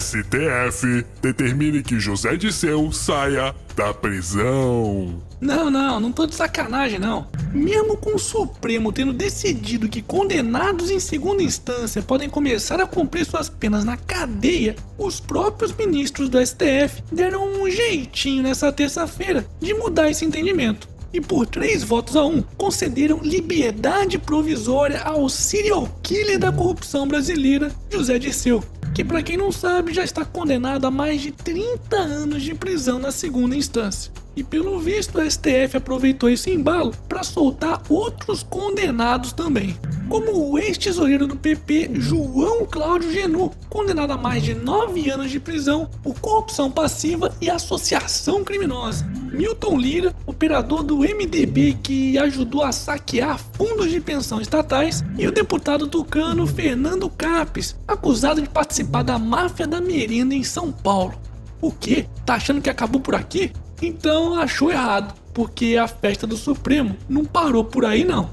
STF determine que José Disseu saia da prisão. Não, não, não tô de sacanagem, não. Mesmo com o Supremo tendo decidido que condenados em segunda instância podem começar a cumprir suas penas na cadeia, os próprios ministros do STF deram um jeitinho nessa terça-feira de mudar esse entendimento. E por três votos a um, concederam liberdade provisória ao serial killer da corrupção brasileira, José Dirceu, que para quem não sabe já está condenado a mais de 30 anos de prisão na segunda instância. E pelo visto, o STF aproveitou esse embalo para soltar outros condenados também, como o ex-tesoureiro do PP João Cláudio Genu, condenado a mais de 9 anos de prisão por corrupção passiva e associação criminosa. Milton Lira, operador do MDB que ajudou a saquear fundos de pensão estatais, e o deputado tucano Fernando Capes, acusado de participar da máfia da merenda em São Paulo. O que? Tá achando que acabou por aqui? Então achou errado, porque a festa do Supremo não parou por aí não.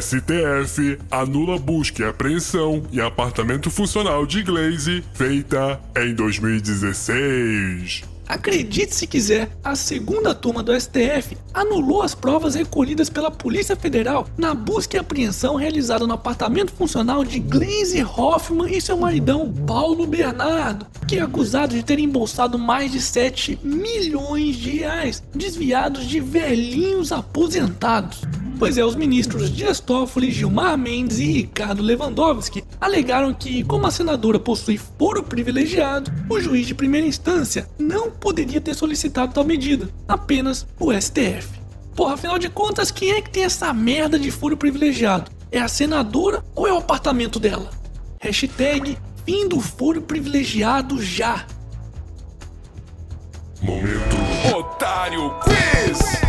STF anula busca e apreensão em apartamento funcional de Glaze feita em 2016. Acredite se quiser, a segunda turma do STF anulou as provas recolhidas pela Polícia Federal na busca e apreensão realizada no apartamento funcional de Glaze Hoffman e seu maridão Paulo Bernardo, que é acusado de ter embolsado mais de 7 milhões de reais desviados de velhinhos aposentados. Pois é, os ministros Dias Toffoli, Gilmar Mendes e Ricardo Lewandowski alegaram que, como a senadora possui foro privilegiado, o juiz de primeira instância não poderia ter solicitado tal medida, apenas o STF. Porra, afinal de contas, quem é que tem essa merda de foro privilegiado? É a senadora ou é o apartamento dela? Hashtag fim do foro privilegiado já. Momento Otário Quiz!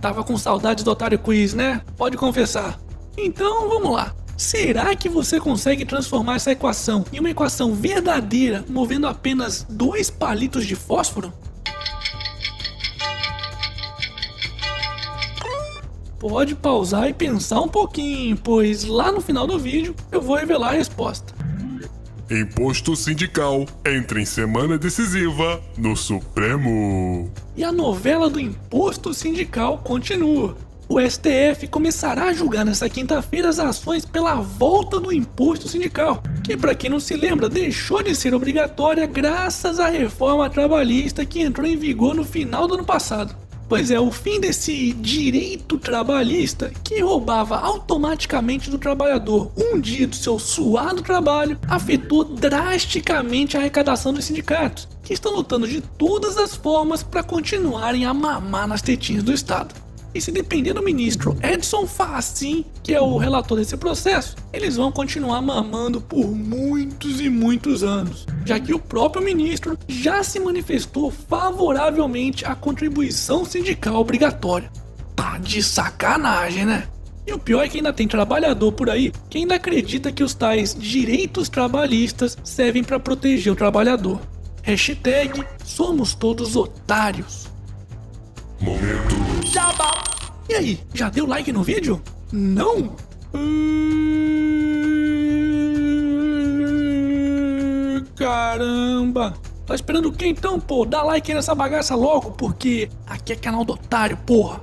Tava com saudade do Otário Quiz, né? Pode confessar. Então vamos lá. Será que você consegue transformar essa equação em uma equação verdadeira movendo apenas dois palitos de fósforo? Pode pausar e pensar um pouquinho, pois lá no final do vídeo eu vou revelar a resposta. Imposto sindical entra em semana decisiva no Supremo. E a novela do imposto sindical continua. O STF começará a julgar nesta quinta-feira as ações pela volta do imposto sindical, que, para quem não se lembra, deixou de ser obrigatória graças à reforma trabalhista que entrou em vigor no final do ano passado. Pois é, o fim desse direito trabalhista que roubava automaticamente do trabalhador um dia do seu suado trabalho afetou drasticamente a arrecadação dos sindicatos, que estão lutando de todas as formas para continuarem a mamar nas tetinhas do Estado. E se depender do ministro Edson Fachin, que é o relator desse processo, eles vão continuar mamando por muitos e muitos anos, já que o próprio ministro já se manifestou favoravelmente à contribuição sindical obrigatória. Tá de sacanagem, né? E o pior é que ainda tem trabalhador por aí que ainda acredita que os tais direitos trabalhistas servem para proteger o trabalhador. Hashtag somos todos otários. Momento Jabá. E aí, já deu like no vídeo? Não? Hum, caramba! Tá esperando o que então, pô? Dá like nessa bagaça logo, porque aqui é canal do otário, porra!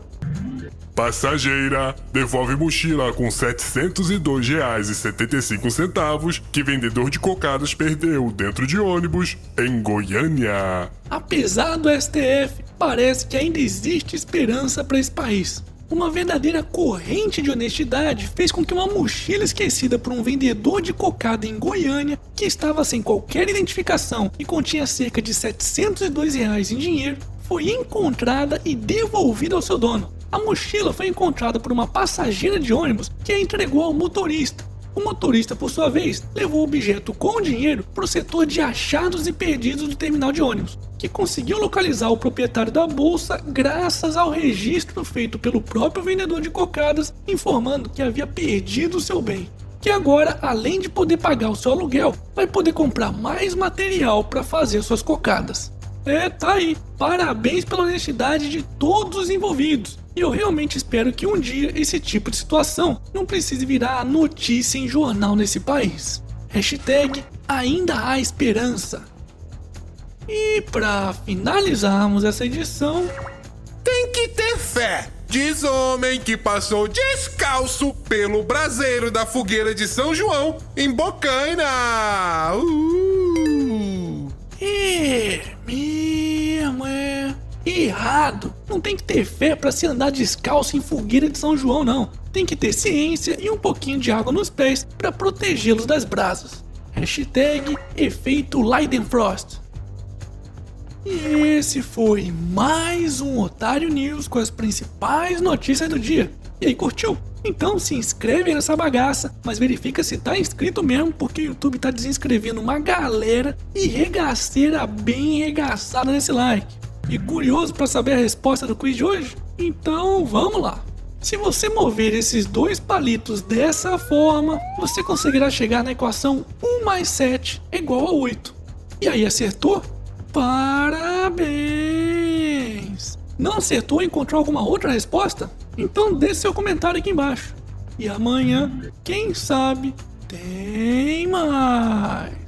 Passageira devolve mochila com R$ 702,75 que vendedor de cocadas perdeu dentro de ônibus em Goiânia. Apesar do STF, parece que ainda existe esperança para esse país. Uma verdadeira corrente de honestidade fez com que uma mochila esquecida por um vendedor de cocada em Goiânia, que estava sem qualquer identificação e continha cerca de 702 reais em dinheiro, foi encontrada e devolvida ao seu dono. A mochila foi encontrada por uma passageira de ônibus que a entregou ao motorista. O motorista, por sua vez, levou o objeto com o dinheiro para o setor de achados e perdidos do terminal de ônibus, que conseguiu localizar o proprietário da bolsa graças ao registro feito pelo próprio vendedor de cocadas informando que havia perdido seu bem. Que agora, além de poder pagar o seu aluguel, vai poder comprar mais material para fazer suas cocadas. É, tá aí. Parabéns pela honestidade de todos os envolvidos. E eu realmente espero que um dia esse tipo de situação não precise virar notícia em jornal nesse país. Hashtag ainda há esperança. E para finalizarmos essa edição, tem que ter fé. Diz homem que passou descalço pelo braseiro da fogueira de São João em Bocaina. Uh! É, mesmo é. Errado! Não tem que ter fé para se andar descalço em fogueira de São João, não. Tem que ter ciência e um pouquinho de água nos pés para protegê-los das brasas. Hashtag efeito Leidenfrost. E esse foi mais um Otário News com as principais notícias do dia. E aí, curtiu? Então se inscreve nessa bagaça, mas verifica se tá inscrito mesmo, porque o YouTube tá desinscrevendo uma galera e regaceira bem regaçada nesse like. E curioso para saber a resposta do quiz de hoje? Então vamos lá! Se você mover esses dois palitos dessa forma, você conseguirá chegar na equação 1 mais 7 é igual a 8. E aí, acertou? Parabéns! Não acertou e encontrou alguma outra resposta? Então deixe seu comentário aqui embaixo. E amanhã, quem sabe, tem mais!